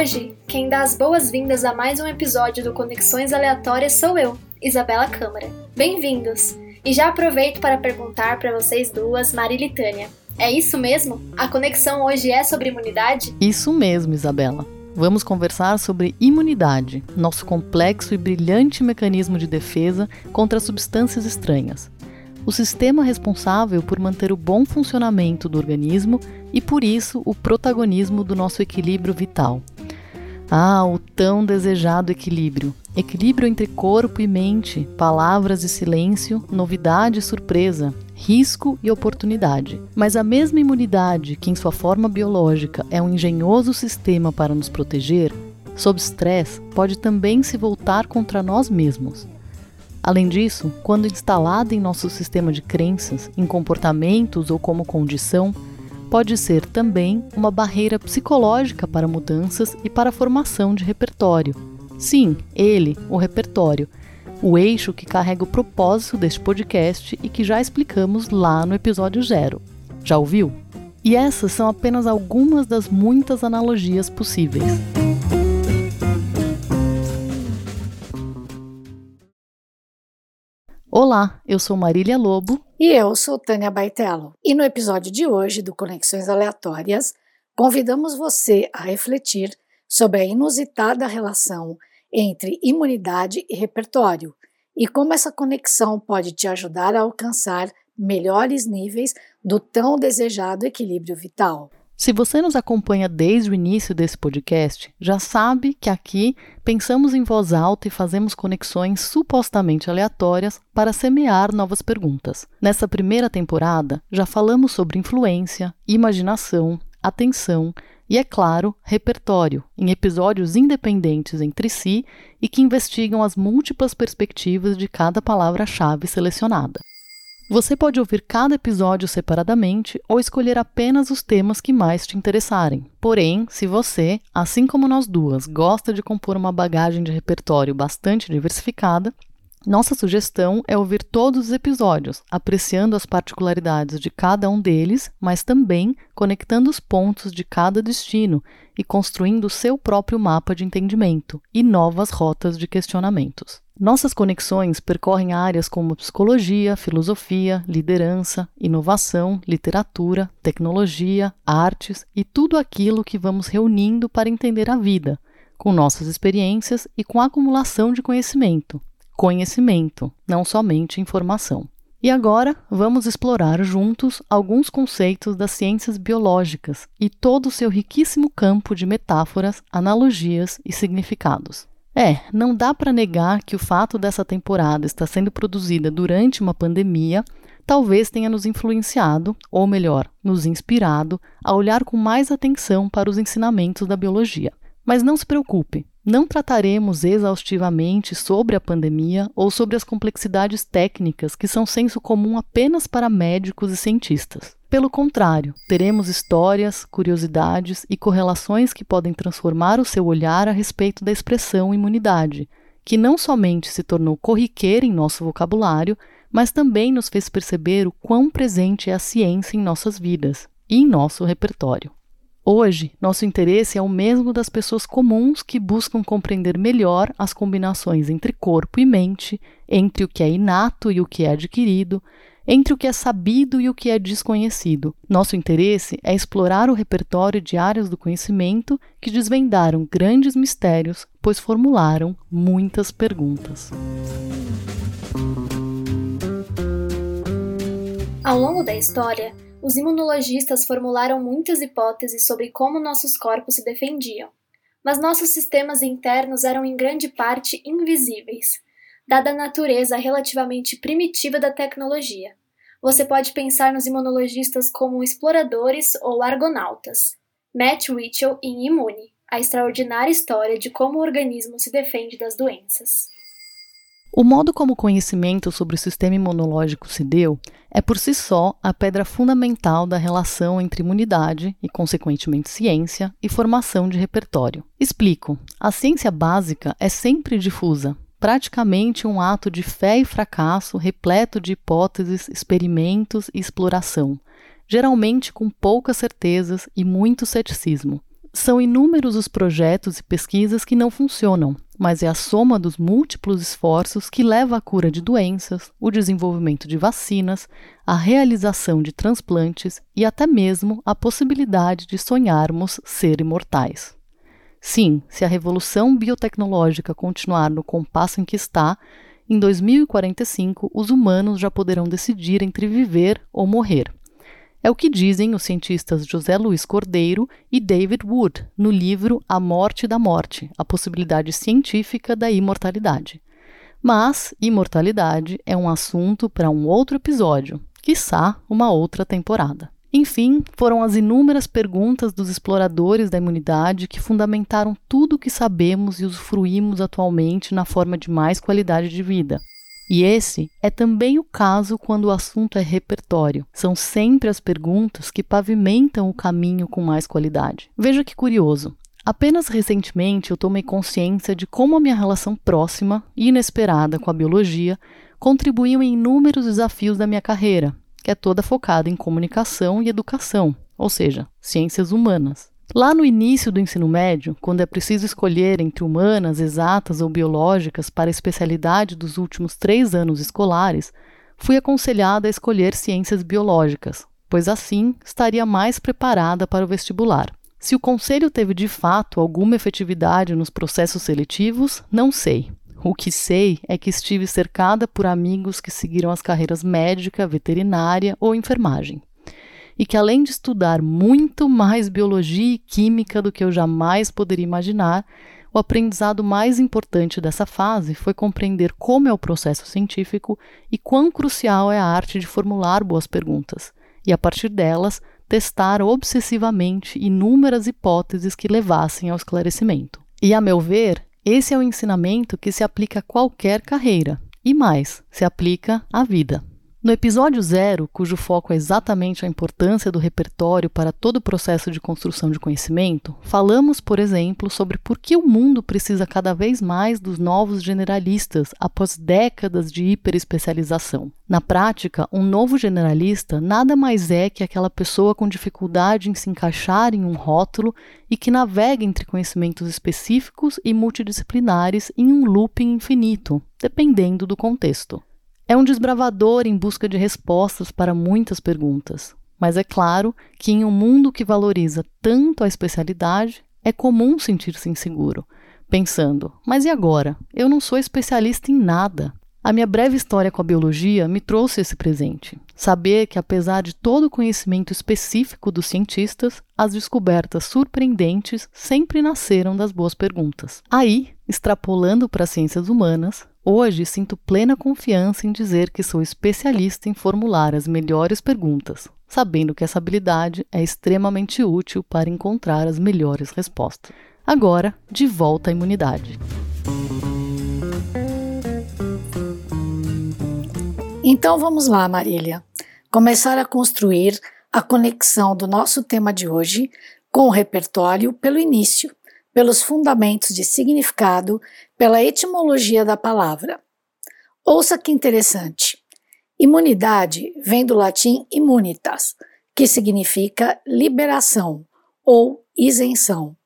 Hoje, quem dá as boas-vindas a mais um episódio do Conexões Aleatórias sou eu, Isabela Câmara. Bem-vindos! E já aproveito para perguntar para vocês duas, Marília e Tânia. É isso mesmo? A conexão hoje é sobre imunidade? Isso mesmo, Isabela. Vamos conversar sobre imunidade, nosso complexo e brilhante mecanismo de defesa contra substâncias estranhas. O sistema responsável por manter o bom funcionamento do organismo e, por isso, o protagonismo do nosso equilíbrio vital. Ah, o tão desejado equilíbrio. Equilíbrio entre corpo e mente, palavras e silêncio, novidade e surpresa, risco e oportunidade. Mas a mesma imunidade, que em sua forma biológica é um engenhoso sistema para nos proteger, sob estresse, pode também se voltar contra nós mesmos. Além disso, quando instalada em nosso sistema de crenças, em comportamentos ou como condição, pode ser também uma barreira psicológica para mudanças e para a formação de repertório. Sim, ele, o repertório, o eixo que carrega o propósito deste podcast e que já explicamos lá no episódio zero. Já ouviu? E essas são apenas algumas das muitas analogias possíveis. Olá, eu sou Marília Lobo. E eu sou Tânia Baitello. E no episódio de hoje do Conexões Aleatórias, convidamos você a refletir sobre a inusitada relação entre imunidade e repertório e como essa conexão pode te ajudar a alcançar melhores níveis do tão desejado equilíbrio vital. Se você nos acompanha desde o início desse podcast, já sabe que aqui pensamos em voz alta e fazemos conexões supostamente aleatórias para semear novas perguntas. Nessa primeira temporada, já falamos sobre influência, imaginação, atenção e, é claro, repertório, em episódios independentes entre si e que investigam as múltiplas perspectivas de cada palavra-chave selecionada. Você pode ouvir cada episódio separadamente ou escolher apenas os temas que mais te interessarem. Porém, se você, assim como nós duas, gosta de compor uma bagagem de repertório bastante diversificada, nossa sugestão é ouvir todos os episódios, apreciando as particularidades de cada um deles, mas também conectando os pontos de cada destino e construindo o seu próprio mapa de entendimento e novas rotas de questionamentos. Nossas conexões percorrem áreas como psicologia, filosofia, liderança, inovação, literatura, tecnologia, artes e tudo aquilo que vamos reunindo para entender a vida, com nossas experiências e com a acumulação de conhecimento. Conhecimento, não somente informação. E agora vamos explorar juntos alguns conceitos das ciências biológicas e todo o seu riquíssimo campo de metáforas, analogias e significados. É, não dá para negar que o fato dessa temporada estar sendo produzida durante uma pandemia talvez tenha nos influenciado, ou melhor, nos inspirado, a olhar com mais atenção para os ensinamentos da biologia. Mas não se preocupe, não trataremos exaustivamente sobre a pandemia ou sobre as complexidades técnicas que são senso comum apenas para médicos e cientistas. Pelo contrário, teremos histórias, curiosidades e correlações que podem transformar o seu olhar a respeito da expressão imunidade, que não somente se tornou corriqueira em nosso vocabulário, mas também nos fez perceber o quão presente é a ciência em nossas vidas e em nosso repertório. Hoje, nosso interesse é o mesmo das pessoas comuns que buscam compreender melhor as combinações entre corpo e mente, entre o que é inato e o que é adquirido, entre o que é sabido e o que é desconhecido. Nosso interesse é explorar o repertório de áreas do conhecimento que desvendaram grandes mistérios, pois formularam muitas perguntas. Ao longo da história, os imunologistas formularam muitas hipóteses sobre como nossos corpos se defendiam, mas nossos sistemas internos eram em grande parte invisíveis, dada a natureza relativamente primitiva da tecnologia você pode pensar nos imunologistas como exploradores ou argonautas. Matt Ritchell em Imune, a extraordinária história de como o organismo se defende das doenças. O modo como o conhecimento sobre o sistema imunológico se deu é por si só a pedra fundamental da relação entre imunidade e, consequentemente, ciência e formação de repertório. Explico: a ciência básica é sempre difusa, praticamente um ato de fé e fracasso repleto de hipóteses, experimentos e exploração, geralmente com poucas certezas e muito ceticismo. São inúmeros os projetos e pesquisas que não funcionam, mas é a soma dos múltiplos esforços que leva à cura de doenças, o desenvolvimento de vacinas, a realização de transplantes e até mesmo a possibilidade de sonharmos ser imortais. Sim, se a revolução biotecnológica continuar no compasso em que está, em 2045 os humanos já poderão decidir entre viver ou morrer. É o que dizem os cientistas José Luiz Cordeiro e David Wood no livro A Morte da Morte A Possibilidade Científica da Imortalidade. Mas imortalidade é um assunto para um outro episódio, quiçá uma outra temporada. Enfim, foram as inúmeras perguntas dos exploradores da imunidade que fundamentaram tudo o que sabemos e usufruímos atualmente na forma de mais qualidade de vida. E esse é também o caso quando o assunto é repertório. São sempre as perguntas que pavimentam o caminho com mais qualidade. Veja que curioso. Apenas recentemente eu tomei consciência de como a minha relação próxima e inesperada com a biologia contribuiu em inúmeros desafios da minha carreira, que é toda focada em comunicação e educação, ou seja, ciências humanas. Lá no início do ensino médio, quando é preciso escolher entre humanas, exatas ou biológicas para a especialidade dos últimos três anos escolares, fui aconselhada a escolher ciências biológicas, pois assim estaria mais preparada para o vestibular. Se o conselho teve de fato alguma efetividade nos processos seletivos, não sei. O que sei é que estive cercada por amigos que seguiram as carreiras médica, veterinária ou enfermagem. E que além de estudar muito mais biologia e química do que eu jamais poderia imaginar, o aprendizado mais importante dessa fase foi compreender como é o processo científico e quão crucial é a arte de formular boas perguntas, e a partir delas testar obsessivamente inúmeras hipóteses que levassem ao esclarecimento. E, a meu ver, esse é o ensinamento que se aplica a qualquer carreira, e mais, se aplica à vida. No episódio zero, cujo foco é exatamente a importância do repertório para todo o processo de construção de conhecimento, falamos, por exemplo, sobre por que o mundo precisa cada vez mais dos novos generalistas após décadas de hiperespecialização. Na prática, um novo generalista nada mais é que aquela pessoa com dificuldade em se encaixar em um rótulo e que navega entre conhecimentos específicos e multidisciplinares em um looping infinito, dependendo do contexto. É um desbravador em busca de respostas para muitas perguntas, mas é claro que em um mundo que valoriza tanto a especialidade, é comum sentir-se inseguro, pensando: mas e agora? Eu não sou especialista em nada. A minha breve história com a biologia me trouxe esse presente. Saber que, apesar de todo o conhecimento específico dos cientistas, as descobertas surpreendentes sempre nasceram das boas perguntas. Aí, extrapolando para as ciências humanas, Hoje sinto plena confiança em dizer que sou especialista em formular as melhores perguntas, sabendo que essa habilidade é extremamente útil para encontrar as melhores respostas. Agora, de volta à imunidade. Então vamos lá, Marília. Começar a construir a conexão do nosso tema de hoje com o repertório pelo início, pelos fundamentos de significado, pela etimologia da palavra. Ouça que interessante. Imunidade vem do latim immunitas, que significa liberação ou isenção.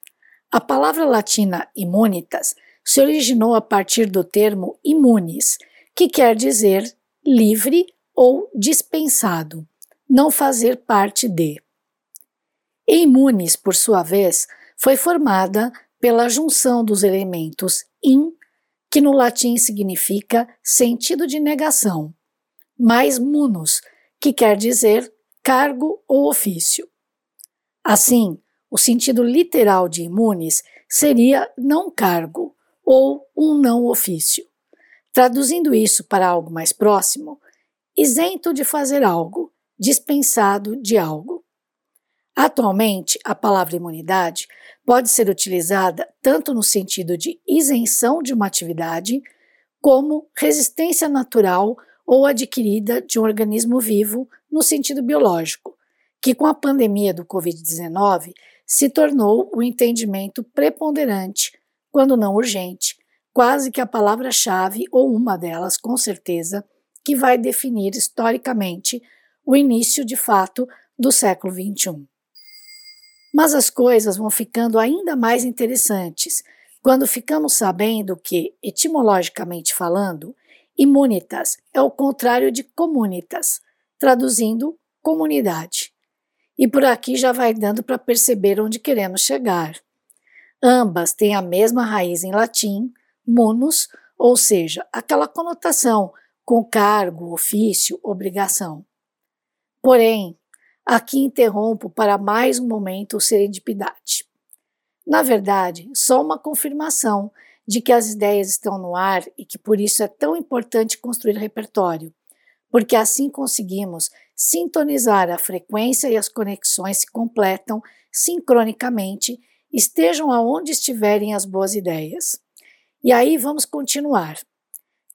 A palavra latina imunitas se originou a partir do termo imunis, que quer dizer livre ou dispensado, não fazer parte de. Imunes, por sua vez, foi formada pela junção dos elementos in, que no latim significa sentido de negação, mais munus, que quer dizer cargo ou ofício. Assim, o sentido literal de imunes seria não cargo ou um não ofício. Traduzindo isso para algo mais próximo, isento de fazer algo, dispensado de algo. Atualmente, a palavra imunidade pode ser utilizada tanto no sentido de isenção de uma atividade, como resistência natural ou adquirida de um organismo vivo no sentido biológico, que com a pandemia do Covid-19 se tornou o entendimento preponderante, quando não urgente, quase que a palavra-chave ou uma delas, com certeza, que vai definir historicamente o início de fato do século XXI. Mas as coisas vão ficando ainda mais interessantes quando ficamos sabendo que, etimologicamente falando, imunitas é o contrário de comunitas, traduzindo comunidade. E por aqui já vai dando para perceber onde queremos chegar. Ambas têm a mesma raiz em latim, munus, ou seja, aquela conotação com cargo, ofício, obrigação. Porém, aqui interrompo para mais um momento o serendipidade. Na verdade, só uma confirmação de que as ideias estão no ar e que por isso é tão importante construir repertório, porque assim conseguimos sintonizar a frequência e as conexões se completam sincronicamente, estejam aonde estiverem as boas ideias. E aí vamos continuar.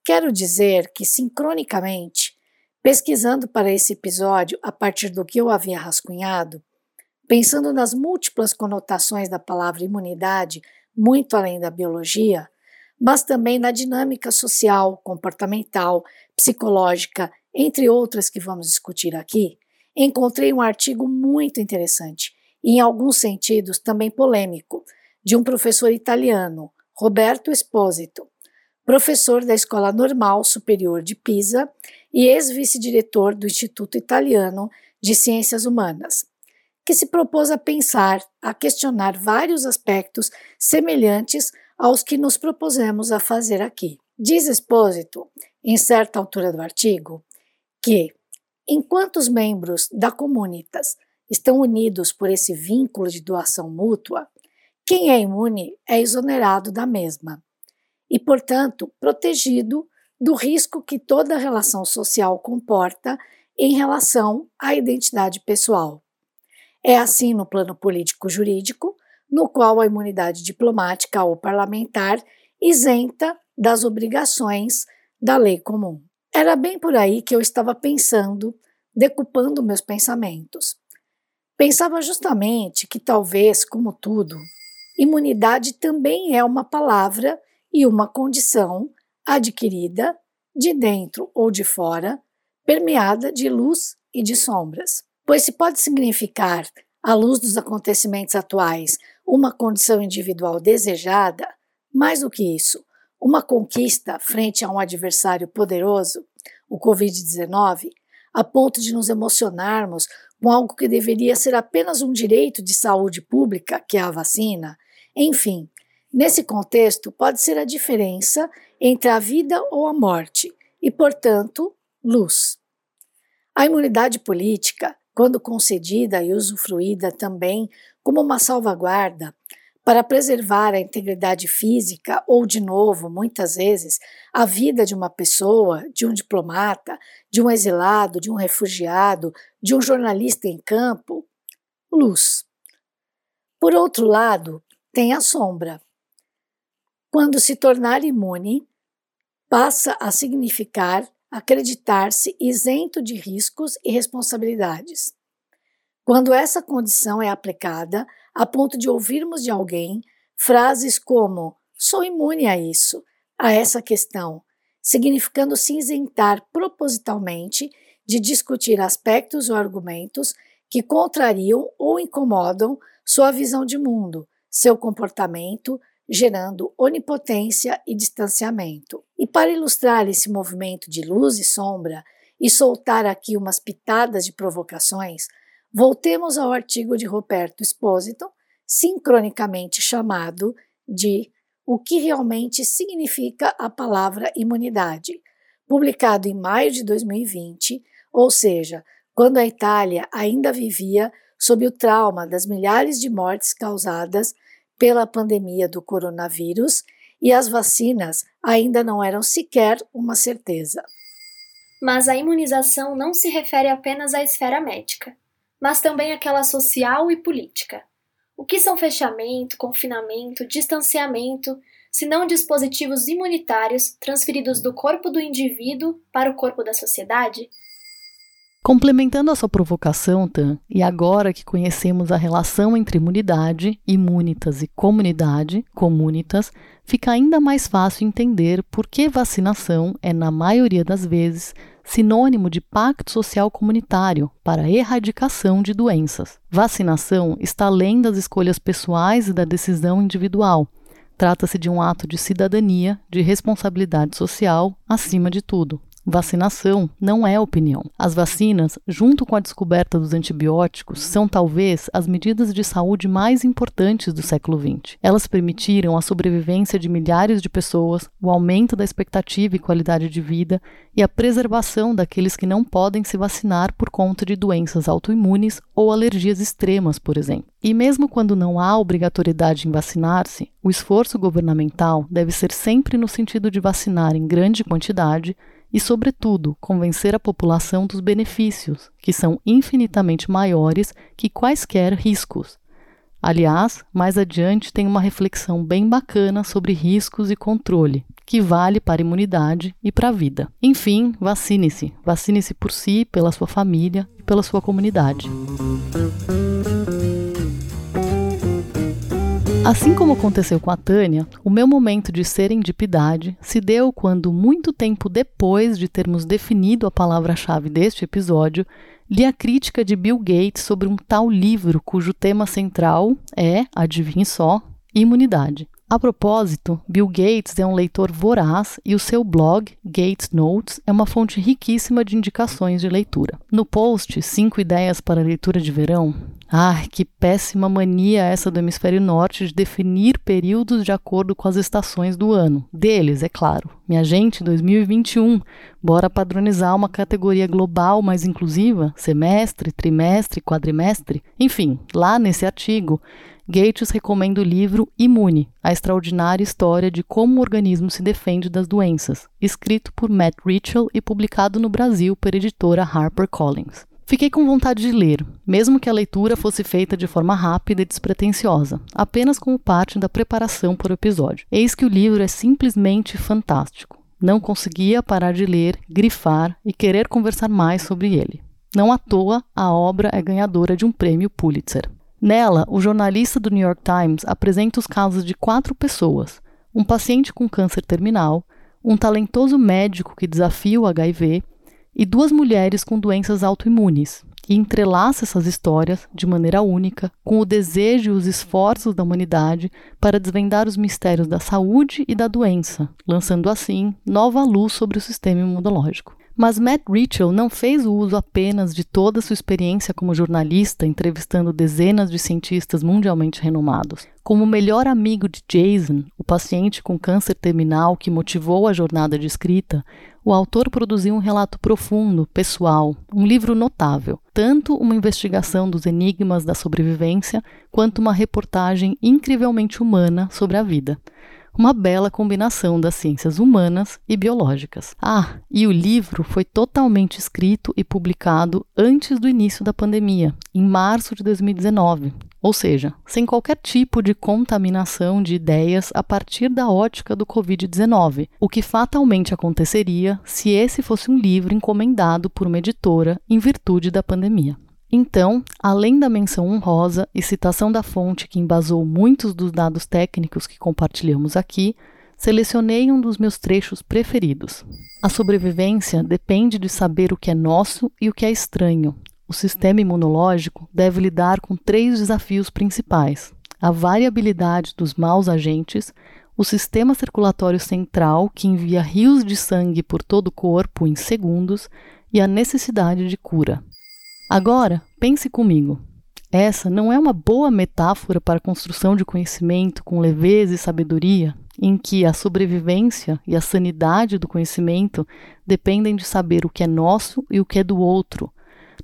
Quero dizer que, sincronicamente, pesquisando para esse episódio a partir do que eu havia rascunhado, pensando nas múltiplas conotações da palavra imunidade, muito além da biologia, mas também na dinâmica social, comportamental, psicológica, entre outras que vamos discutir aqui, encontrei um artigo muito interessante e, em alguns sentidos, também polêmico, de um professor italiano, Roberto Esposito, professor da Escola Normal Superior de Pisa e ex-vice-diretor do Instituto Italiano de Ciências Humanas, que se propôs a pensar, a questionar vários aspectos semelhantes aos que nos propusemos a fazer aqui. Diz Esposito, em certa altura do artigo, que, enquanto os membros da comunitas estão unidos por esse vínculo de doação mútua, quem é imune é exonerado da mesma e, portanto, protegido do risco que toda relação social comporta em relação à identidade pessoal. É assim no plano político-jurídico, no qual a imunidade diplomática ou parlamentar isenta das obrigações da lei comum. Era bem por aí que eu estava pensando, decupando meus pensamentos. Pensava justamente que talvez, como tudo, imunidade também é uma palavra e uma condição adquirida de dentro ou de fora, permeada de luz e de sombras. Pois se pode significar, à luz dos acontecimentos atuais, uma condição individual desejada, mais do que isso, uma conquista frente a um adversário poderoso, o Covid-19, a ponto de nos emocionarmos com algo que deveria ser apenas um direito de saúde pública, que é a vacina, enfim, Nesse contexto, pode ser a diferença entre a vida ou a morte e, portanto, luz. A imunidade política, quando concedida e usufruída também como uma salvaguarda para preservar a integridade física ou, de novo, muitas vezes, a vida de uma pessoa, de um diplomata, de um exilado, de um refugiado, de um jornalista em campo, luz. Por outro lado, tem a sombra quando se tornar imune, passa a significar acreditar-se isento de riscos e responsabilidades. Quando essa condição é aplicada a ponto de ouvirmos de alguém frases como sou imune a isso, a essa questão, significando se isentar propositalmente de discutir aspectos ou argumentos que contrariam ou incomodam sua visão de mundo, seu comportamento, gerando onipotência e distanciamento. E para ilustrar esse movimento de luz e sombra e soltar aqui umas pitadas de provocações, voltemos ao artigo de Roberto Espósito, sincronicamente chamado de O que realmente significa a palavra imunidade, publicado em maio de 2020, ou seja, quando a Itália ainda vivia sob o trauma das milhares de mortes causadas pela pandemia do coronavírus e as vacinas ainda não eram sequer uma certeza. Mas a imunização não se refere apenas à esfera médica, mas também àquela social e política. O que são fechamento, confinamento, distanciamento, se não dispositivos imunitários transferidos do corpo do indivíduo para o corpo da sociedade? Complementando a sua provocação, Tan, e agora que conhecemos a relação entre imunidade, imunitas e comunidade, comunitas, fica ainda mais fácil entender por que vacinação é, na maioria das vezes, sinônimo de pacto social comunitário para a erradicação de doenças. Vacinação está além das escolhas pessoais e da decisão individual. Trata-se de um ato de cidadania, de responsabilidade social, acima de tudo. Vacinação não é opinião. As vacinas, junto com a descoberta dos antibióticos, são talvez as medidas de saúde mais importantes do século XX. Elas permitiram a sobrevivência de milhares de pessoas, o aumento da expectativa e qualidade de vida e a preservação daqueles que não podem se vacinar por conta de doenças autoimunes ou alergias extremas, por exemplo. E mesmo quando não há obrigatoriedade em vacinar-se, o esforço governamental deve ser sempre no sentido de vacinar em grande quantidade e, sobretudo, convencer a população dos benefícios, que são infinitamente maiores que quaisquer riscos. Aliás, mais adiante tem uma reflexão bem bacana sobre riscos e controle, que vale para a imunidade e para a vida. Enfim, vacine-se. Vacine-se por si, pela sua família e pela sua comunidade. Assim como aconteceu com a Tânia, o meu momento de serendipidade se deu quando, muito tempo depois de termos definido a palavra-chave deste episódio, li a crítica de Bill Gates sobre um tal livro cujo tema central é, adivinhe só, imunidade. A propósito, Bill Gates é um leitor voraz e o seu blog, Gates Notes, é uma fonte riquíssima de indicações de leitura. No post 5 ideias para leitura de verão, ah, que péssima mania essa do hemisfério norte de definir períodos de acordo com as estações do ano. Deles, é claro. Minha gente, 2021, bora padronizar uma categoria global mais inclusiva, semestre, trimestre, quadrimestre. Enfim, lá nesse artigo, Gates recomenda o livro Imune, a extraordinária história de como o organismo se defende das doenças, escrito por Matt Ritchell e publicado no Brasil pela editora HarperCollins. Fiquei com vontade de ler, mesmo que a leitura fosse feita de forma rápida e despretensiosa, apenas como parte da preparação para o episódio. Eis que o livro é simplesmente fantástico. Não conseguia parar de ler, grifar e querer conversar mais sobre ele. Não à toa, a obra é ganhadora de um prêmio Pulitzer. Nela, o jornalista do New York Times apresenta os casos de quatro pessoas: um paciente com câncer terminal, um talentoso médico que desafia o HIV e duas mulheres com doenças autoimunes, e entrelaça essas histórias de maneira única com o desejo e os esforços da humanidade para desvendar os mistérios da saúde e da doença, lançando assim nova luz sobre o sistema imunológico. Mas Matt Ritchell não fez o uso apenas de toda sua experiência como jornalista, entrevistando dezenas de cientistas mundialmente renomados. Como melhor amigo de Jason, o paciente com câncer terminal que motivou a jornada de escrita, o autor produziu um relato profundo, pessoal, um livro notável, tanto uma investigação dos enigmas da sobrevivência, quanto uma reportagem incrivelmente humana sobre a vida uma bela combinação das ciências humanas e biológicas. Ah, e o livro foi totalmente escrito e publicado antes do início da pandemia, em março de 2019, ou seja, sem qualquer tipo de contaminação de ideias a partir da ótica do Covid-19, o que fatalmente aconteceria se esse fosse um livro encomendado por uma editora em virtude da pandemia. Então, além da menção honrosa e citação da fonte que embasou muitos dos dados técnicos que compartilhamos aqui, selecionei um dos meus trechos preferidos. A sobrevivência depende de saber o que é nosso e o que é estranho. O sistema imunológico deve lidar com três desafios principais: a variabilidade dos maus agentes, o sistema circulatório central, que envia rios de sangue por todo o corpo em segundos, e a necessidade de cura. Agora, pense comigo. Essa não é uma boa metáfora para a construção de conhecimento com leveza e sabedoria, em que a sobrevivência e a sanidade do conhecimento dependem de saber o que é nosso e o que é do outro.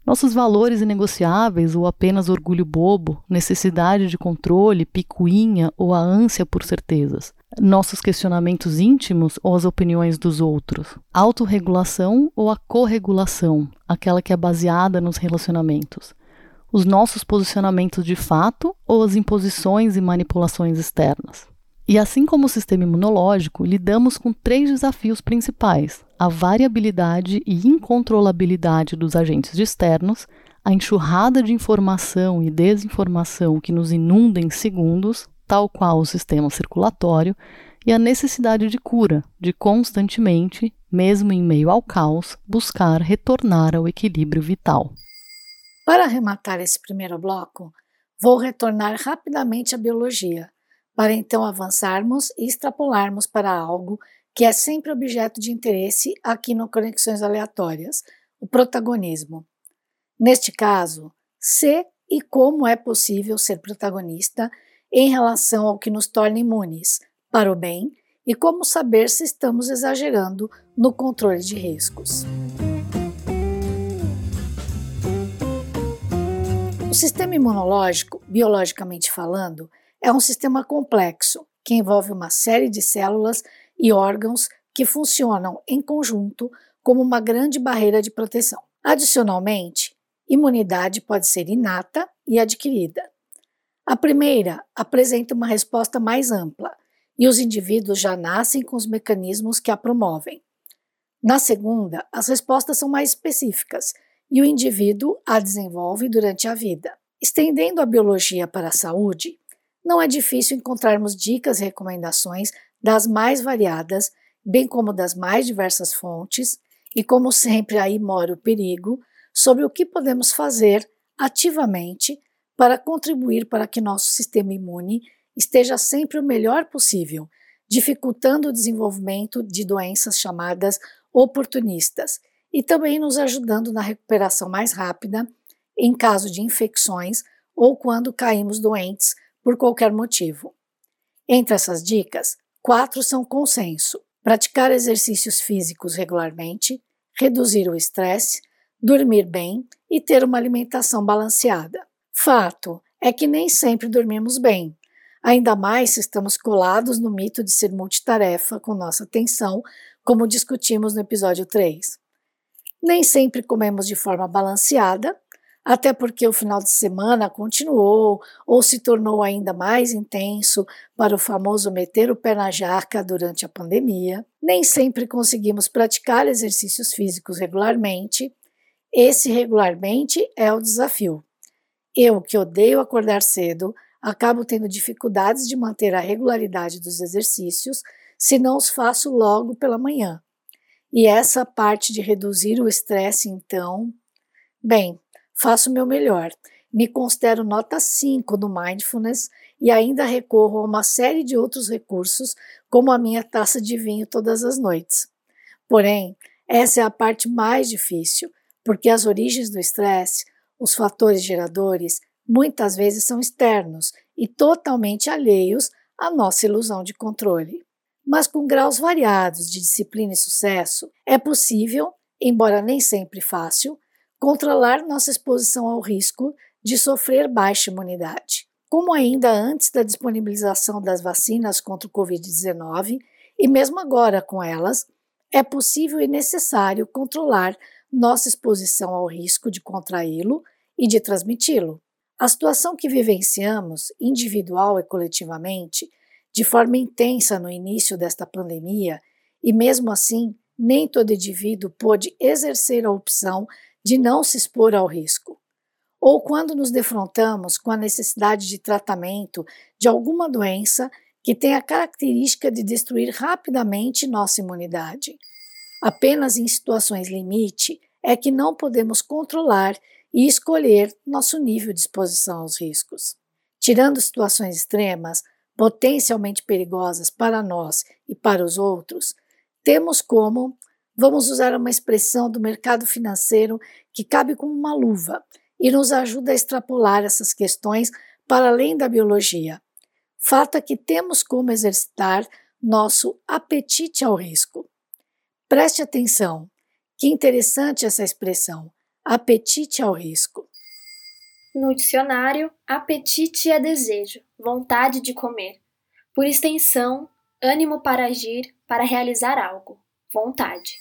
Nossos valores inegociáveis ou apenas orgulho bobo, necessidade de controle, picuinha ou a ânsia por certezas nossos questionamentos íntimos ou as opiniões dos outros? Autorregulação ou a corregulação, aquela que é baseada nos relacionamentos? Os nossos posicionamentos de fato ou as imposições e manipulações externas? E assim como o sistema imunológico, lidamos com três desafios principais: a variabilidade e incontrolabilidade dos agentes externos, a enxurrada de informação e desinformação que nos inunda em segundos, tal qual o sistema circulatório, e a necessidade de cura, de constantemente, mesmo em meio ao caos, buscar retornar ao equilíbrio vital. Para arrematar esse primeiro bloco, vou retornar rapidamente à biologia, para então avançarmos e extrapolarmos para algo que é sempre objeto de interesse aqui no Conexões Aleatórias, o protagonismo. Neste caso, se e como é possível ser protagonista em relação ao que nos torna imunes, para o bem, e como saber se estamos exagerando no controle de riscos. O sistema imunológico, biologicamente falando, é um sistema complexo que envolve uma série de células e órgãos que funcionam em conjunto como uma grande barreira de proteção. Adicionalmente, imunidade pode ser inata e adquirida. A primeira apresenta uma resposta mais ampla e os indivíduos já nascem com os mecanismos que a promovem. Na segunda, as respostas são mais específicas e o indivíduo a desenvolve durante a vida. Estendendo a biologia para a saúde, não é difícil encontrarmos dicas e recomendações das mais variadas, bem como das mais diversas fontes, e como sempre aí mora o perigo, sobre o que podemos fazer ativamente para contribuir para que nosso sistema imune esteja sempre o melhor possível, dificultando o desenvolvimento de doenças chamadas oportunistas e também nos ajudando na recuperação mais rápida em caso de infecções ou quando caímos doentes por qualquer motivo. Entre essas dicas, quatro são consenso: praticar exercícios físicos regularmente, reduzir o estresse, dormir bem e ter uma alimentação balanceada. Fato é que nem sempre dormimos bem, ainda mais se estamos colados no mito de ser multitarefa com nossa atenção, como discutimos no episódio 3. Nem sempre comemos de forma balanceada, até porque o final de semana continuou ou se tornou ainda mais intenso para o famoso meter o pé na jaca durante a pandemia. Nem sempre conseguimos praticar exercícios físicos regularmente. Esse regularmente é o desafio. Eu, que odeio acordar cedo, acabo tendo dificuldades de manter a regularidade dos exercícios se não os faço logo pela manhã. E essa parte de reduzir o estresse, então, bem, faço o meu melhor. Me considero nota 5 no mindfulness e ainda recorro a uma série de outros recursos, como a minha taça de vinho todas as noites. Porém, essa é a parte mais difícil, porque as origens do estresse, os fatores geradores, muitas vezes são externos e totalmente alheios à nossa ilusão de controle. Mas com graus variados de disciplina e sucesso, é possível, embora nem sempre fácil, controlar nossa exposição ao risco de sofrer baixa imunidade. Como ainda antes da disponibilização das vacinas contra o Covid-19, e mesmo agora com elas, é possível e necessário controlar nossa exposição ao risco de contraí-lo e de transmiti-lo. A situação que vivenciamos, individual e coletivamente, de forma intensa no início desta pandemia, e mesmo assim, nem todo indivíduo pôde exercer a opção de não se expor ao risco. Ou quando nos defrontamos com a necessidade de tratamento de alguma doença que tem a característica de destruir rapidamente nossa imunidade. Apenas em situações limite é que não podemos controlar e escolher nosso nível de exposição aos riscos. Tirando situações extremas, potencialmente perigosas para nós e para os outros, temos como, vamos usar uma expressão do mercado financeiro que cabe como uma luva e nos ajuda a extrapolar essas questões para além da biologia. Fato é que temos como exercitar nosso apetite ao risco. Preste atenção, que interessante essa expressão apetite ao risco. No dicionário, apetite é desejo, vontade de comer. Por extensão, ânimo para agir, para realizar algo, vontade.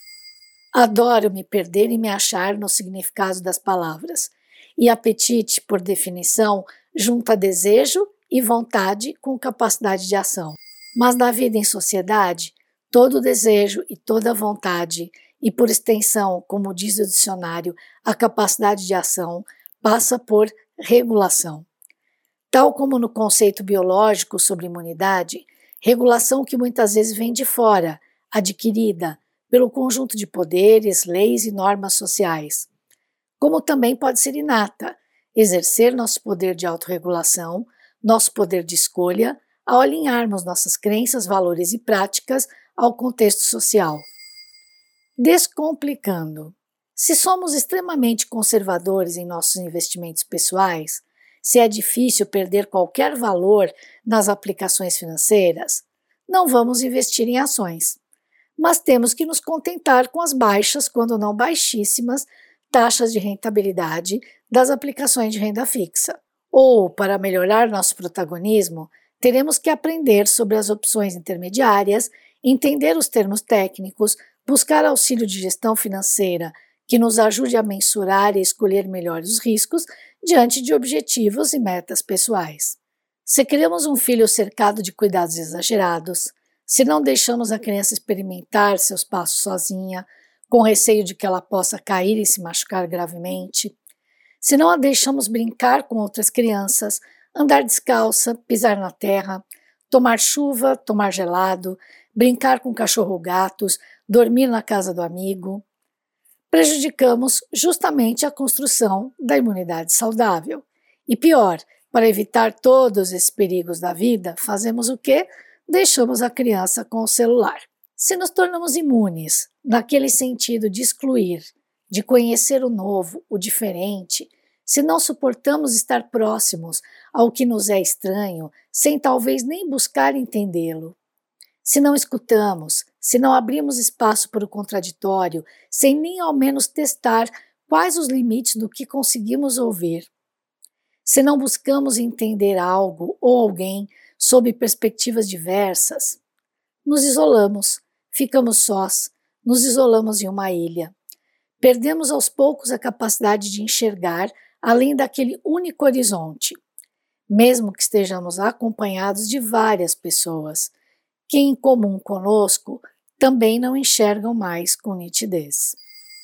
Adoro me perder e me achar no significado das palavras. E apetite, por definição, junta desejo e vontade com capacidade de ação. Mas na vida em sociedade, todo desejo e toda vontade, e por extensão, como diz o dicionário, a capacidade de ação, passa por regulação. Tal como no conceito biológico sobre imunidade, regulação que muitas vezes vem de fora, adquirida pelo conjunto de poderes, leis e normas sociais. Como também pode ser inata, exercer nosso poder de autorregulação, nosso poder de escolha, ao alinharmos nossas crenças, valores e práticas ao contexto social. Descomplicando. Se somos extremamente conservadores em nossos investimentos pessoais, se é difícil perder qualquer valor nas aplicações financeiras, não vamos investir em ações mas temos que nos contentar com as baixas, quando não baixíssimas, taxas de rentabilidade das aplicações de renda fixa. Ou, para melhorar nosso protagonismo, teremos que aprender sobre as opções intermediárias, entender os termos técnicos, buscar auxílio de gestão financeira que nos ajude a mensurar e escolher melhor os riscos diante de objetivos e metas pessoais. Se criamos um filho cercado de cuidados exagerados, se não deixamos a criança experimentar seus passos sozinha, com receio de que ela possa cair e se machucar gravemente, se não a deixamos brincar com outras crianças, andar descalça, pisar na terra, tomar chuva, tomar gelado, brincar com cachorro gatos, dormir na casa do amigo, prejudicamos justamente a construção da imunidade saudável. E pior, para evitar todos esses perigos da vida, fazemos o quê? deixamos a criança com o celular. Se nos tornamos imunes, naquele sentido de excluir, de conhecer o novo, o diferente, se não suportamos estar próximos ao que nos é estranho, sem talvez nem buscar entendê-lo, se não escutamos, se não abrimos espaço para o contraditório, sem nem ao menos testar quais os limites do que conseguimos ouvir, se não buscamos entender algo ou alguém sob perspectivas diversas, nos isolamos, ficamos sós, nos isolamos em uma ilha. Perdemos aos poucos a capacidade de enxergar além daquele único horizonte, mesmo que estejamos acompanhados de várias pessoas, que em comum conosco também não enxergam mais com nitidez.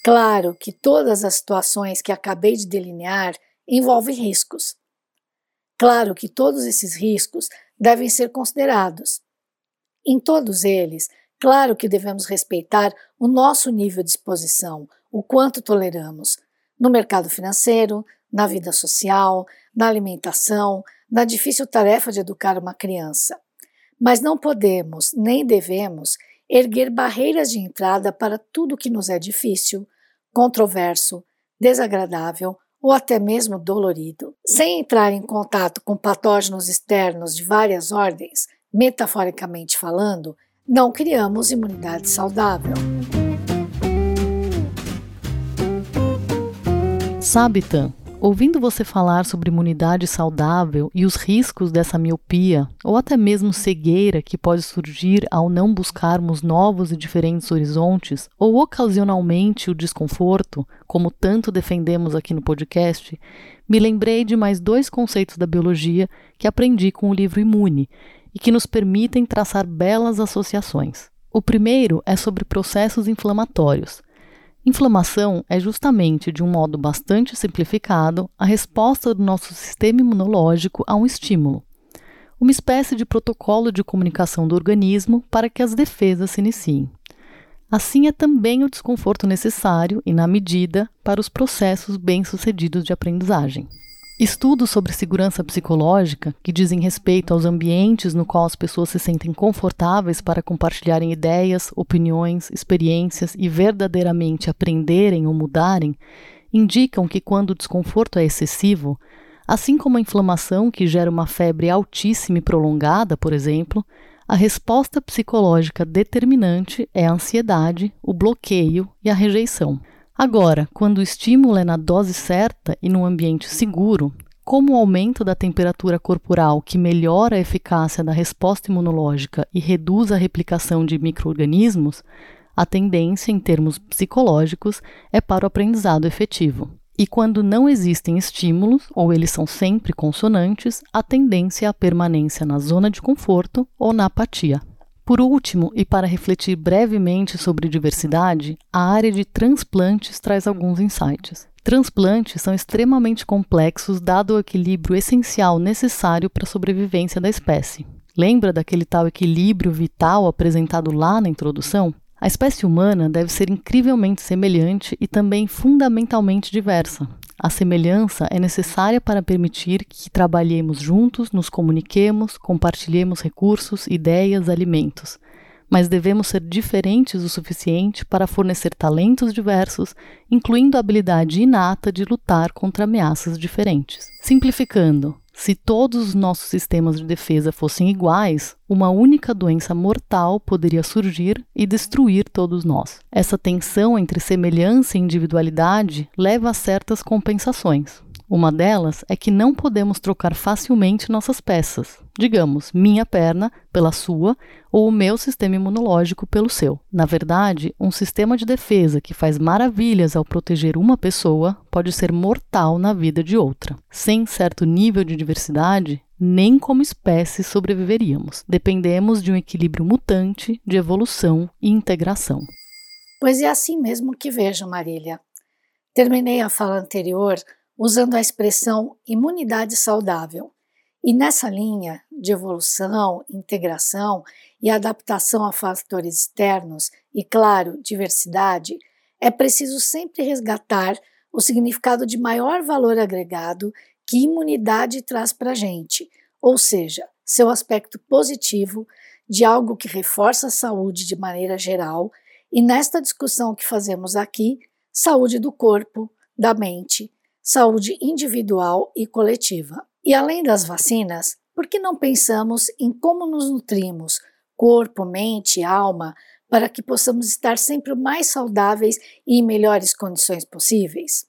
Claro que todas as situações que acabei de delinear envolvem riscos. Claro que todos esses riscos devem ser considerados. Em todos eles, claro que devemos respeitar o nosso nível de exposição, o quanto toleramos, no mercado financeiro, na vida social, na alimentação, na difícil tarefa de educar uma criança. Mas não podemos, nem devemos, erguer barreiras de entrada para tudo que nos é difícil, controverso, desagradável ou até mesmo dolorido. Sem entrar em contato com patógenos externos de várias ordens, metaforicamente falando, não criamos imunidade saudável. Sabe, Tan, Ouvindo você falar sobre imunidade saudável e os riscos dessa miopia, ou até mesmo cegueira que pode surgir ao não buscarmos novos e diferentes horizontes, ou ocasionalmente o desconforto, como tanto defendemos aqui no podcast, me lembrei de mais dois conceitos da biologia que aprendi com o livro Imune e que nos permitem traçar belas associações. O primeiro é sobre processos inflamatórios. Inflamação é justamente, de um modo bastante simplificado, a resposta do nosso sistema imunológico a um estímulo, uma espécie de protocolo de comunicação do organismo para que as defesas se iniciem. Assim é também o desconforto necessário e na medida para os processos bem-sucedidos de aprendizagem. Estudos sobre segurança psicológica, que dizem respeito aos ambientes no qual as pessoas se sentem confortáveis para compartilharem ideias, opiniões, experiências e verdadeiramente aprenderem ou mudarem, indicam que quando o desconforto é excessivo, assim como a inflamação que gera uma febre altíssima e prolongada, por exemplo, a resposta psicológica determinante é a ansiedade, o bloqueio e a rejeição. Agora, quando o estímulo é na dose certa e num ambiente seguro, como o aumento da temperatura corporal que melhora a eficácia da resposta imunológica e reduz a replicação de microorganismos, a tendência em termos psicológicos é para o aprendizado efetivo. E quando não existem estímulos, ou eles são sempre consonantes, a tendência é a permanência na zona de conforto ou na apatia. Por último, e para refletir brevemente sobre diversidade, a área de transplantes traz alguns insights. Transplantes são extremamente complexos, dado o equilíbrio essencial necessário para a sobrevivência da espécie. Lembra daquele tal equilíbrio vital apresentado lá na introdução? A espécie humana deve ser incrivelmente semelhante e também fundamentalmente diversa. A semelhança é necessária para permitir que trabalhemos juntos, nos comuniquemos, compartilhemos recursos, ideias, alimentos. Mas devemos ser diferentes o suficiente para fornecer talentos diversos, incluindo a habilidade inata de lutar contra ameaças diferentes. Simplificando, se todos os nossos sistemas de defesa fossem iguais, uma única doença mortal poderia surgir e destruir todos nós. Essa tensão entre semelhança e individualidade leva a certas compensações. Uma delas é que não podemos trocar facilmente nossas peças, digamos, minha perna pela sua ou o meu sistema imunológico pelo seu. Na verdade, um sistema de defesa que faz maravilhas ao proteger uma pessoa pode ser mortal na vida de outra. Sem certo nível de diversidade, nem como espécie sobreviveríamos. Dependemos de um equilíbrio mutante de evolução e integração. Pois é assim mesmo que vejo, Marília. Terminei a fala anterior usando a expressão imunidade saudável. E nessa linha de evolução, integração e adaptação a fatores externos e, claro, diversidade, é preciso sempre resgatar o significado de maior valor agregado que imunidade traz para a gente, ou seja, seu aspecto positivo de algo que reforça a saúde de maneira geral, e nesta discussão que fazemos aqui, saúde do corpo, da mente saúde individual e coletiva. E além das vacinas, por que não pensamos em como nos nutrimos, corpo, mente, alma, para que possamos estar sempre mais saudáveis e em melhores condições possíveis?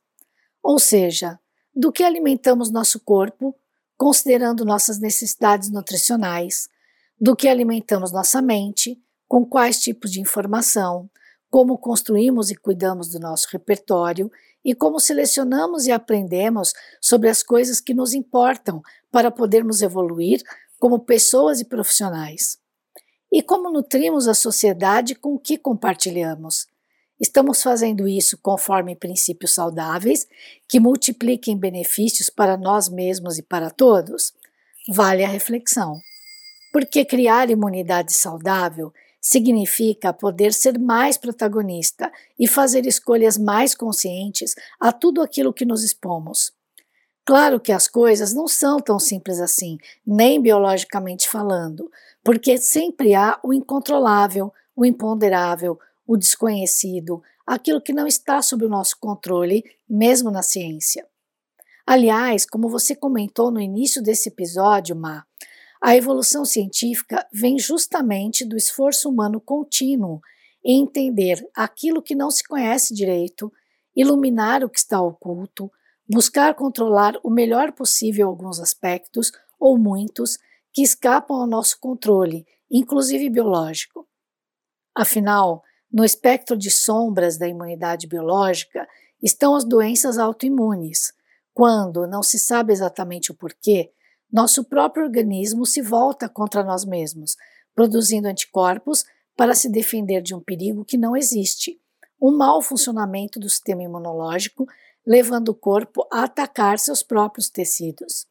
Ou seja, do que alimentamos nosso corpo, considerando nossas necessidades nutricionais, do que alimentamos nossa mente, com quais tipos de informação, como construímos e cuidamos do nosso repertório e como selecionamos e aprendemos sobre as coisas que nos importam para podermos evoluir como pessoas e profissionais. E como nutrimos a sociedade com o que compartilhamos. Estamos fazendo isso conforme princípios saudáveis que multipliquem benefícios para nós mesmos e para todos? Vale a reflexão. Porque criar imunidade saudável significa poder ser mais protagonista e fazer escolhas mais conscientes a tudo aquilo que nos expomos. Claro que as coisas não são tão simples assim, nem biologicamente falando, porque sempre há o incontrolável, o imponderável, o desconhecido, aquilo que não está sob o nosso controle, mesmo na ciência. Aliás, como você comentou no início desse episódio, Má, a evolução científica vem justamente do esforço humano contínuo em entender aquilo que não se conhece direito, iluminar o que está oculto, buscar controlar o melhor possível alguns aspectos, ou muitos, que escapam ao nosso controle, inclusive biológico. Afinal, no espectro de sombras da imunidade biológica estão as doenças autoimunes, quando, não se sabe exatamente o porquê, nosso próprio organismo se volta contra nós mesmos, produzindo anticorpos para se defender de um perigo que não existe, um mau funcionamento do sistema imunológico, levando o corpo a atacar seus próprios tecidos.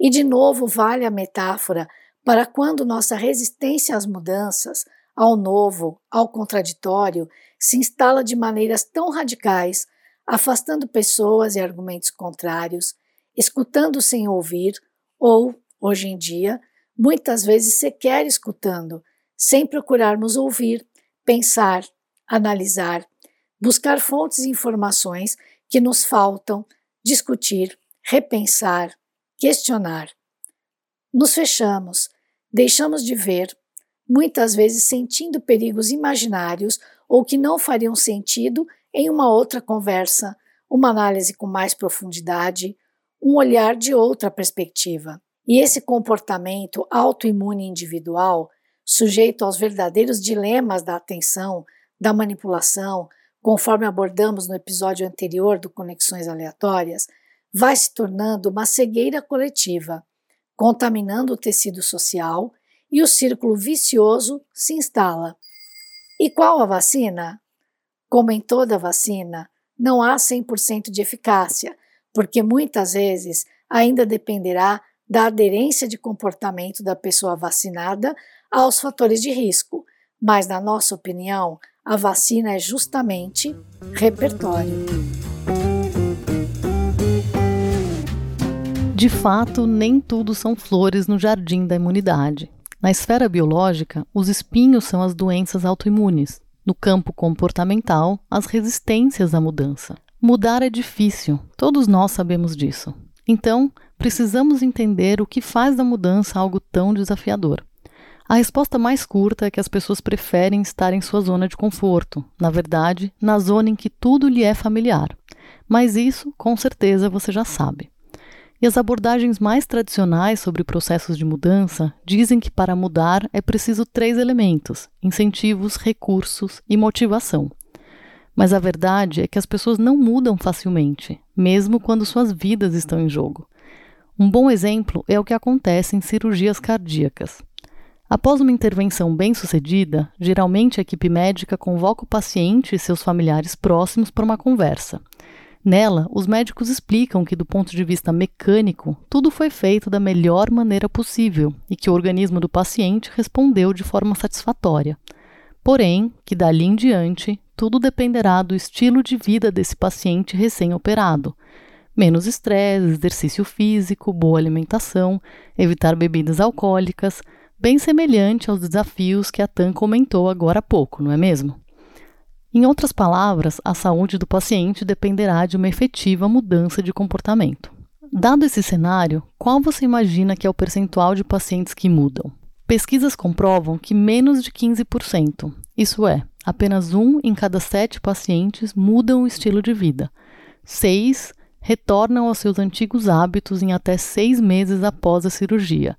E de novo vale a metáfora para quando nossa resistência às mudanças, ao novo, ao contraditório, se instala de maneiras tão radicais, afastando pessoas e argumentos contrários, escutando sem ouvir, ou, hoje em dia, muitas vezes sequer escutando, sem procurarmos ouvir, pensar, analisar, buscar fontes e informações que nos faltam, discutir, repensar, questionar. Nos fechamos, deixamos de ver, muitas vezes sentindo perigos imaginários ou que não fariam sentido em uma outra conversa, uma análise com mais profundidade, um olhar de outra perspectiva. E esse comportamento autoimune individual, sujeito aos verdadeiros dilemas da atenção, da manipulação, conforme abordamos no episódio anterior do Conexões Aleatórias, vai se tornando uma cegueira coletiva, contaminando o tecido social e o círculo vicioso se instala. E qual a vacina? Como em toda vacina, não há 100% de eficácia, porque muitas vezes ainda dependerá da aderência de comportamento da pessoa vacinada aos fatores de risco, mas, na nossa opinião, a vacina é justamente repertório. De fato, nem tudo são flores no jardim da imunidade. Na esfera biológica, os espinhos são as doenças autoimunes. No campo comportamental, as resistências à mudança. Mudar é difícil, todos nós sabemos disso. Então, precisamos entender o que faz da mudança algo tão desafiador. A resposta mais curta é que as pessoas preferem estar em sua zona de conforto, na verdade, na zona em que tudo lhe é familiar. Mas isso, com certeza, você já sabe. E as abordagens mais tradicionais sobre processos de mudança dizem que para mudar é preciso três elementos: incentivos, recursos e motivação. Mas a verdade é que as pessoas não mudam facilmente, mesmo quando suas vidas estão em jogo. Um bom exemplo é o que acontece em cirurgias cardíacas. Após uma intervenção bem-sucedida, geralmente a equipe médica convoca o paciente e seus familiares próximos para uma conversa. Nela, os médicos explicam que, do ponto de vista mecânico, tudo foi feito da melhor maneira possível e que o organismo do paciente respondeu de forma satisfatória. Porém, que dali em diante, tudo dependerá do estilo de vida desse paciente recém-operado. Menos estresse, exercício físico, boa alimentação, evitar bebidas alcoólicas, bem semelhante aos desafios que a TAM comentou agora há pouco, não é mesmo? Em outras palavras, a saúde do paciente dependerá de uma efetiva mudança de comportamento. Dado esse cenário, qual você imagina que é o percentual de pacientes que mudam? Pesquisas comprovam que menos de 15%, isso é, apenas um em cada sete pacientes mudam o estilo de vida. Seis retornam aos seus antigos hábitos em até seis meses após a cirurgia,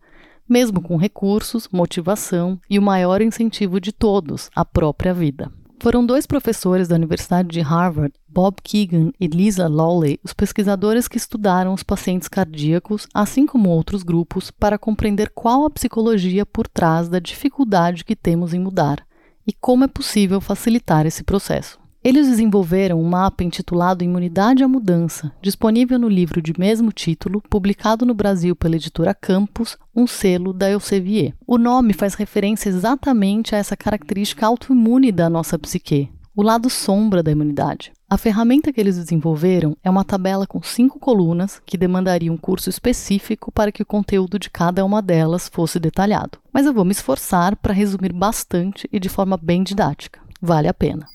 mesmo com recursos, motivação e o maior incentivo de todos, a própria vida. Foram dois professores da Universidade de Harvard, Bob Keegan e Lisa Lawley, os pesquisadores que estudaram os pacientes cardíacos, assim como outros grupos, para compreender qual a psicologia por trás da dificuldade que temos em mudar e como é possível facilitar esse processo. Eles desenvolveram um mapa intitulado Imunidade à Mudança, disponível no livro de mesmo título, publicado no Brasil pela editora Campus, um selo da Elsevier. O nome faz referência exatamente a essa característica autoimune da nossa psique, o lado sombra da imunidade. A ferramenta que eles desenvolveram é uma tabela com cinco colunas que demandaria um curso específico para que o conteúdo de cada uma delas fosse detalhado. Mas eu vou me esforçar para resumir bastante e de forma bem didática. Vale a pena.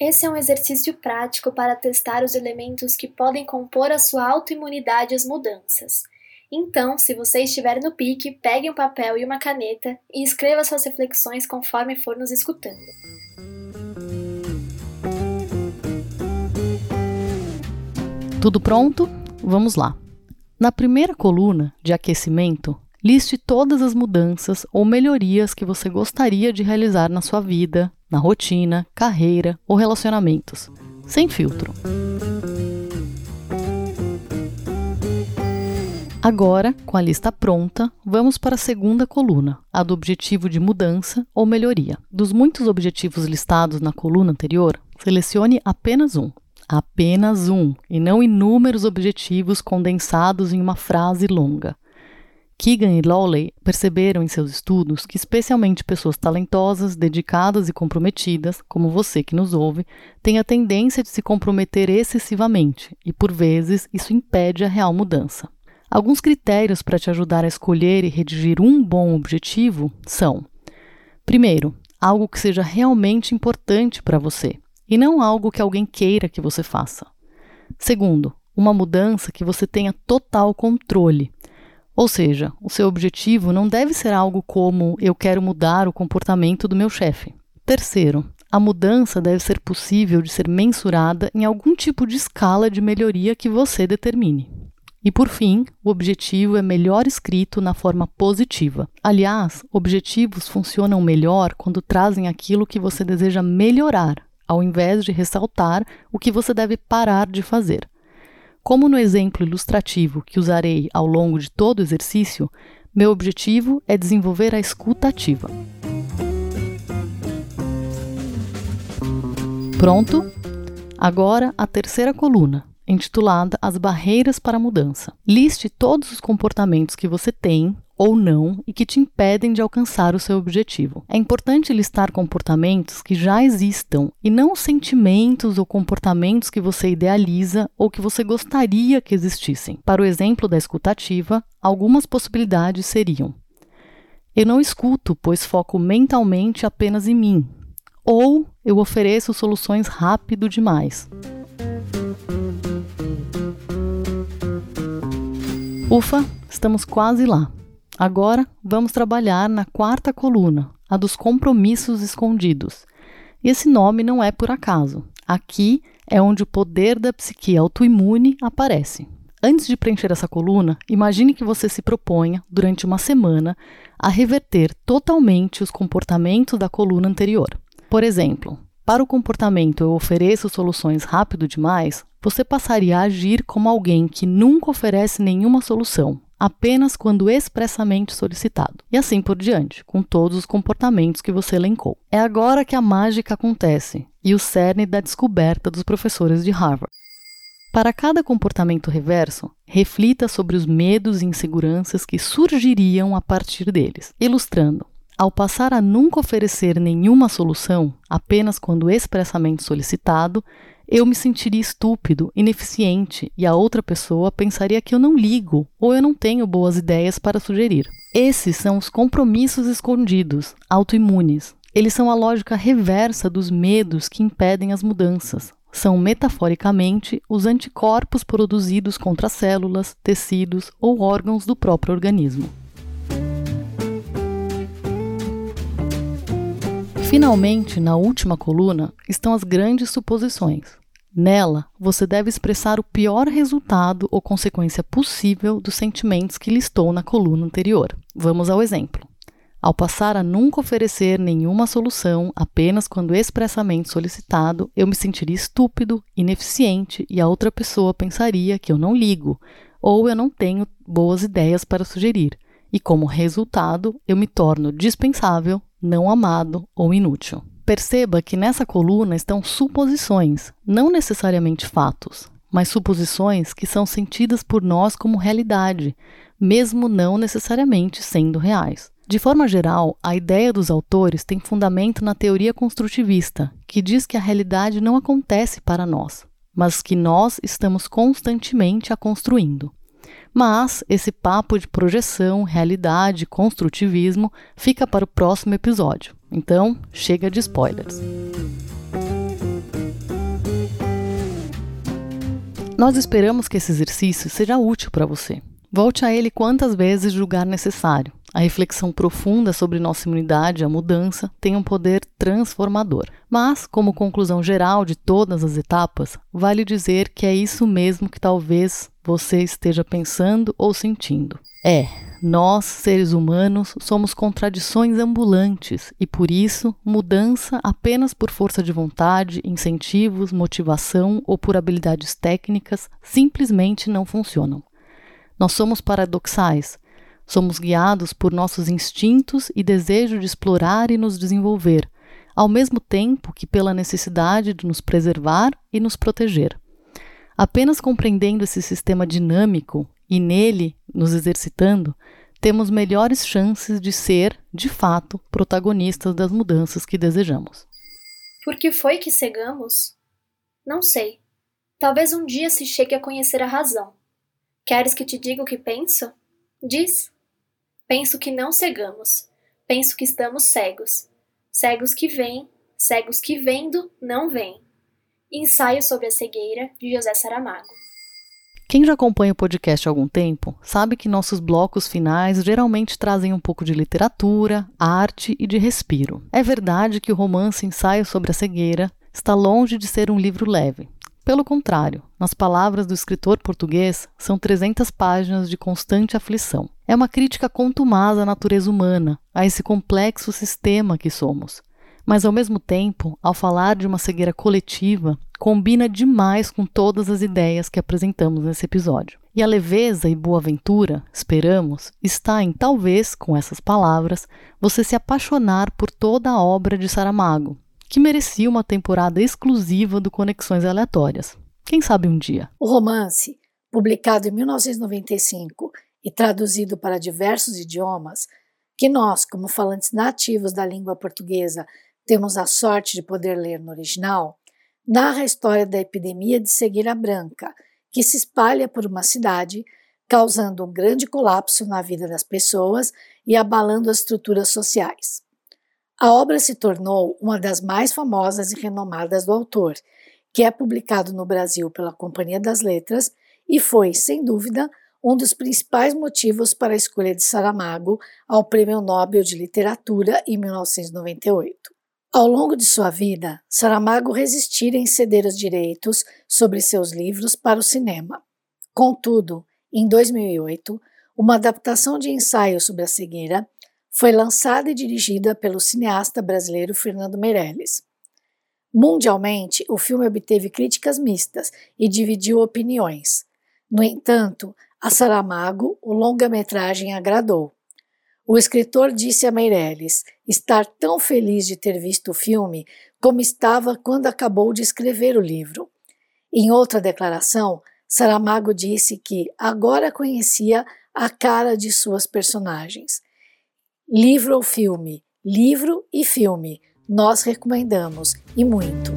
Esse é um exercício prático para testar os elementos que podem compor a sua autoimunidade às mudanças. Então, se você estiver no pique, pegue um papel e uma caneta e escreva suas reflexões conforme for nos escutando. Tudo pronto? Vamos lá. Na primeira coluna de aquecimento, liste todas as mudanças ou melhorias que você gostaria de realizar na sua vida, na rotina, carreira ou relacionamentos, sem filtro. Agora, com a lista pronta, vamos para a segunda coluna, a do objetivo de mudança ou melhoria. Dos muitos objetivos listados na coluna anterior, selecione apenas um. Apenas um, e não inúmeros objetivos condensados em uma frase longa. Keegan e Lawley perceberam em seus estudos que, especialmente pessoas talentosas, dedicadas e comprometidas, como você que nos ouve, têm a tendência de se comprometer excessivamente e, por vezes, isso impede a real mudança. Alguns critérios para te ajudar a escolher e redigir um bom objetivo são: primeiro, algo que seja realmente importante para você e não algo que alguém queira que você faça. Segundo, uma mudança que você tenha total controle ou seja, o seu objetivo não deve ser algo como eu quero mudar o comportamento do meu chefe. Terceiro, a mudança deve ser possível de ser mensurada em algum tipo de escala de melhoria que você determine. E por fim, o objetivo é melhor escrito na forma positiva. Aliás, objetivos funcionam melhor quando trazem aquilo que você deseja melhorar, ao invés de ressaltar o que você deve parar de fazer. Como no exemplo ilustrativo que usarei ao longo de todo o exercício, meu objetivo é desenvolver a escuta ativa. Pronto? Agora a terceira coluna, intitulada As Barreiras para a Mudança. Liste todos os comportamentos que você tem ou não e que te impedem de alcançar o seu objetivo. É importante listar comportamentos que já existam e não sentimentos ou comportamentos que você idealiza ou que você gostaria que existissem. Para o exemplo da escutativa, algumas possibilidades seriam: eu não escuto, pois foco mentalmente apenas em mim. Ou eu ofereço soluções rápido demais. Ufa, estamos quase lá. Agora vamos trabalhar na quarta coluna, a dos compromissos escondidos. Esse nome não é por acaso. Aqui é onde o poder da psique autoimune aparece. Antes de preencher essa coluna, imagine que você se proponha, durante uma semana, a reverter totalmente os comportamentos da coluna anterior. Por exemplo, para o comportamento eu ofereço soluções rápido demais, você passaria a agir como alguém que nunca oferece nenhuma solução, apenas quando expressamente solicitado. E assim por diante, com todos os comportamentos que você elencou. É agora que a mágica acontece e o cerne da descoberta dos professores de Harvard. Para cada comportamento reverso, reflita sobre os medos e inseguranças que surgiriam a partir deles, ilustrando. Ao passar a nunca oferecer nenhuma solução, apenas quando expressamente solicitado, eu me sentiria estúpido, ineficiente e a outra pessoa pensaria que eu não ligo ou eu não tenho boas ideias para sugerir. Esses são os compromissos escondidos, autoimunes. Eles são a lógica reversa dos medos que impedem as mudanças. São, metaforicamente, os anticorpos produzidos contra células, tecidos ou órgãos do próprio organismo. Finalmente, na última coluna, estão as grandes suposições. Nela, você deve expressar o pior resultado ou consequência possível dos sentimentos que listou na coluna anterior. Vamos ao exemplo. Ao passar a nunca oferecer nenhuma solução apenas quando expressamente solicitado, eu me sentiria estúpido, ineficiente e a outra pessoa pensaria que eu não ligo ou eu não tenho boas ideias para sugerir. E como resultado, eu me torno dispensável, não amado ou inútil. Perceba que nessa coluna estão suposições, não necessariamente fatos, mas suposições que são sentidas por nós como realidade, mesmo não necessariamente sendo reais. De forma geral, a ideia dos autores tem fundamento na teoria construtivista, que diz que a realidade não acontece para nós, mas que nós estamos constantemente a construindo. Mas esse papo de projeção, realidade, construtivismo fica para o próximo episódio. Então, chega de spoilers. Nós esperamos que esse exercício seja útil para você. Volte a ele quantas vezes julgar necessário. A reflexão profunda sobre nossa imunidade à mudança tem um poder transformador. Mas, como conclusão geral de todas as etapas, vale dizer que é isso mesmo que talvez você esteja pensando ou sentindo. É, nós, seres humanos, somos contradições ambulantes e, por isso, mudança apenas por força de vontade, incentivos, motivação ou por habilidades técnicas simplesmente não funcionam. Nós somos paradoxais. Somos guiados por nossos instintos e desejo de explorar e nos desenvolver, ao mesmo tempo que pela necessidade de nos preservar e nos proteger. Apenas compreendendo esse sistema dinâmico e nele nos exercitando, temos melhores chances de ser, de fato, protagonistas das mudanças que desejamos. Por que foi que cegamos? Não sei. Talvez um dia se chegue a conhecer a razão. Queres que te diga o que penso? Diz. Penso que não cegamos. Penso que estamos cegos. Cegos que veem, cegos que vendo não veem. Ensaio sobre a cegueira de José Saramago. Quem já acompanha o podcast há algum tempo sabe que nossos blocos finais geralmente trazem um pouco de literatura, arte e de respiro. É verdade que o romance Ensaio sobre a Cegueira está longe de ser um livro leve. Pelo contrário, nas palavras do escritor português, são 300 páginas de constante aflição. É uma crítica contumaz à natureza humana, a esse complexo sistema que somos Mas ao mesmo tempo, ao falar de uma cegueira coletiva, combina demais com todas as ideias que apresentamos nesse episódio. E a leveza e boa ventura, esperamos, está em talvez, com essas palavras, você se apaixonar por toda a obra de Saramago, que merecia uma temporada exclusiva do Conexões Aleatórias. Quem sabe um dia? O romance, publicado em 1995 e traduzido para diversos idiomas, que nós, como falantes nativos da língua portuguesa, temos a sorte de poder ler no original, narra a história da epidemia de cegueira branca, que se espalha por uma cidade, causando um grande colapso na vida das pessoas e abalando as estruturas sociais. A obra se tornou uma das mais famosas e renomadas do autor, que é publicado no Brasil pela Companhia das Letras e foi, sem dúvida, um dos principais motivos para a escolha de Saramago ao Prêmio Nobel de Literatura em 1998. Ao longo de sua vida, Saramago resistira em ceder os direitos sobre seus livros para o cinema. Contudo, em 2008, uma adaptação de ensaio sobre a cegueira foi lançada e dirigida pelo cineasta brasileiro Fernando Meirelles. Mundialmente, o filme obteve críticas mistas e dividiu opiniões. No entanto, a Saramago, o longa-metragem agradou. O escritor disse a Meirelles estar tão feliz de ter visto o filme como estava quando acabou de escrever o livro. Em outra declaração, Saramago disse que agora conhecia a cara de suas personagens. Livro ou filme? Livro e filme. Nós recomendamos e muito.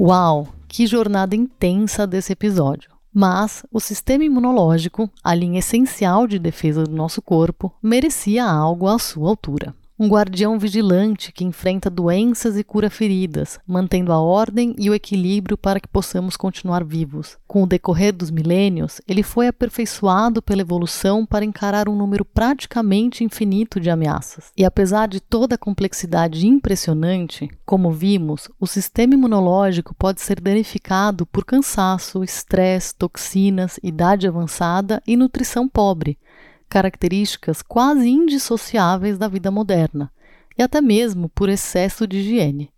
Uau! Que jornada intensa desse episódio! Mas o sistema imunológico, a linha essencial de defesa do nosso corpo, merecia algo à sua altura um guardião vigilante que enfrenta doenças e cura feridas, mantendo a ordem e o equilíbrio para que possamos continuar vivos. Com o decorrer dos milênios, ele foi aperfeiçoado pela evolução para encarar um número praticamente infinito de ameaças. E apesar de toda a complexidade impressionante, como vimos, o sistema imunológico pode ser danificado por cansaço, estresse, toxinas, idade avançada e nutrição pobre características quase indissociáveis da vida moderna, e até mesmo por excesso de higiene.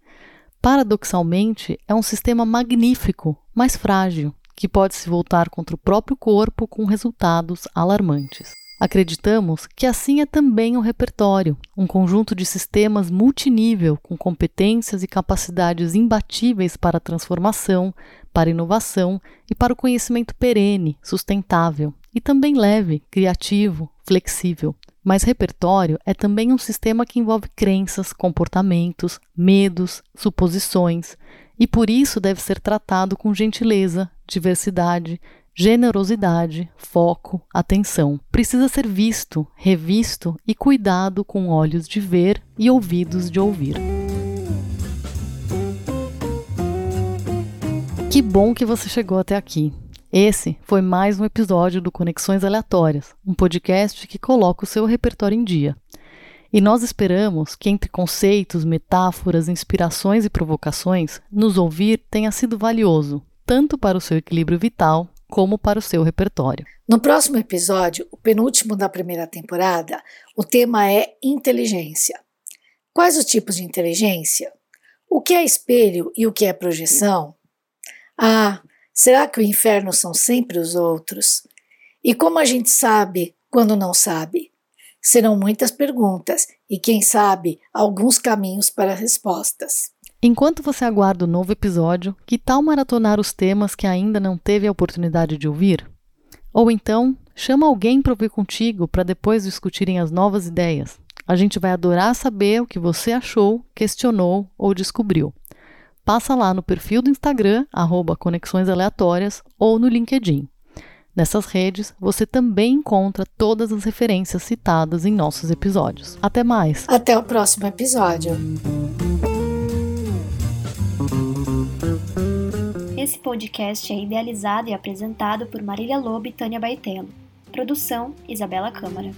Paradoxalmente, é um sistema magnífico, mas frágil, que pode se voltar contra o próprio corpo com resultados alarmantes. Acreditamos que assim é também o repertório, um conjunto de sistemas multinível com competências e capacidades imbatíveis para transformação, para inovação e para o conhecimento perene, sustentável, e também leve, criativo, flexível. Mas repertório é também um sistema que envolve crenças, comportamentos, medos, suposições, e por isso deve ser tratado com gentileza, diversidade, generosidade, foco, atenção. Precisa ser visto, revisto e cuidado com olhos de ver e ouvidos de ouvir. Que bom que você chegou até aqui. Esse foi mais um episódio do Conexões Aleatórias, um podcast que coloca o seu repertório em dia. E nós esperamos que, entre conceitos, metáforas, inspirações e provocações, nos ouvir tenha sido valioso, tanto para o seu equilíbrio vital como para o seu repertório. No próximo episódio, o penúltimo da primeira temporada, o tema é inteligência. Quais os tipos de inteligência? O que é espelho e o que é projeção? Ah, Será que o inferno são sempre os outros? E como a gente sabe quando não sabe? Serão muitas perguntas e, quem sabe, alguns caminhos para respostas. Enquanto você aguarda o novo episódio, que tal maratonar os temas que ainda não teve a oportunidade de ouvir? Ou então, chama alguém para ouvir contigo para depois discutirem as novas ideias. A gente vai adorar saber o que você achou, questionou ou descobriu passa lá no perfil do Instagram, arroba Conexões Aleatórias, ou no LinkedIn. Nessas redes, você também encontra todas as referências citadas em nossos episódios. Até mais! Até o próximo episódio! Esse podcast é idealizado e apresentado por Marília Lobo e Tânia Baitello. Produção: Isabela Câmara.